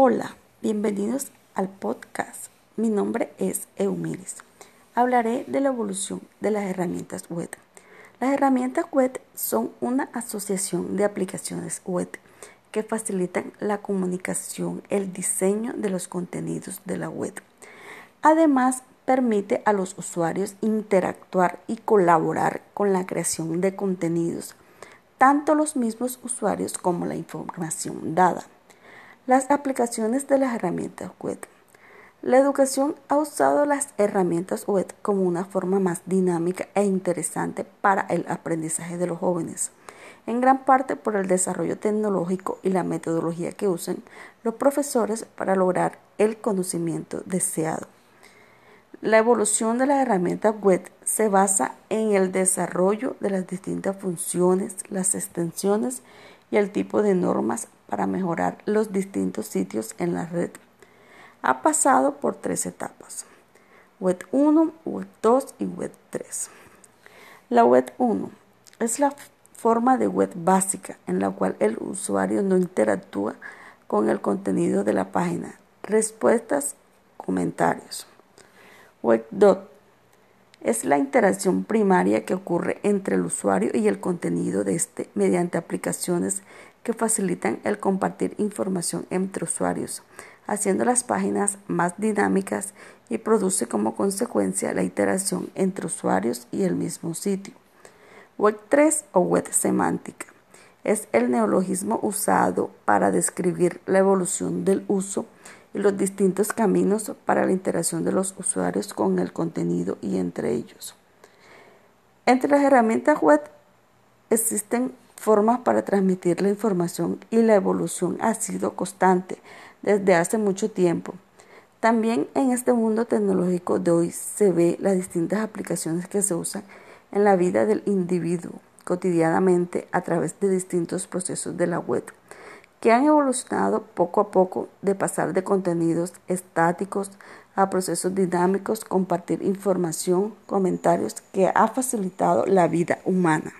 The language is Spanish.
Hola, bienvenidos al podcast. Mi nombre es Eumiris. Hablaré de la evolución de las herramientas web. Las herramientas web son una asociación de aplicaciones web que facilitan la comunicación, el diseño de los contenidos de la web. Además, permite a los usuarios interactuar y colaborar con la creación de contenidos, tanto los mismos usuarios como la información dada. Las aplicaciones de las herramientas web. La educación ha usado las herramientas web como una forma más dinámica e interesante para el aprendizaje de los jóvenes, en gran parte por el desarrollo tecnológico y la metodología que usan los profesores para lograr el conocimiento deseado. La evolución de las herramientas web se basa en el desarrollo de las distintas funciones, las extensiones y el tipo de normas para mejorar los distintos sitios en la red. Ha pasado por tres etapas, Web 1, Web 2 y Web 3. La Web 1 es la forma de web básica en la cual el usuario no interactúa con el contenido de la página, respuestas, comentarios. Web 2 es la interacción primaria que ocurre entre el usuario y el contenido de este mediante aplicaciones que facilitan el compartir información entre usuarios, haciendo las páginas más dinámicas y produce como consecuencia la interacción entre usuarios y el mismo sitio. Web 3 o web semántica es el neologismo usado para describir la evolución del uso y los distintos caminos para la interacción de los usuarios con el contenido y entre ellos. Entre las herramientas web existen formas para transmitir la información y la evolución ha sido constante desde hace mucho tiempo. También en este mundo tecnológico de hoy se ve las distintas aplicaciones que se usan en la vida del individuo cotidianamente a través de distintos procesos de la web que han evolucionado poco a poco de pasar de contenidos estáticos a procesos dinámicos, compartir información, comentarios que ha facilitado la vida humana.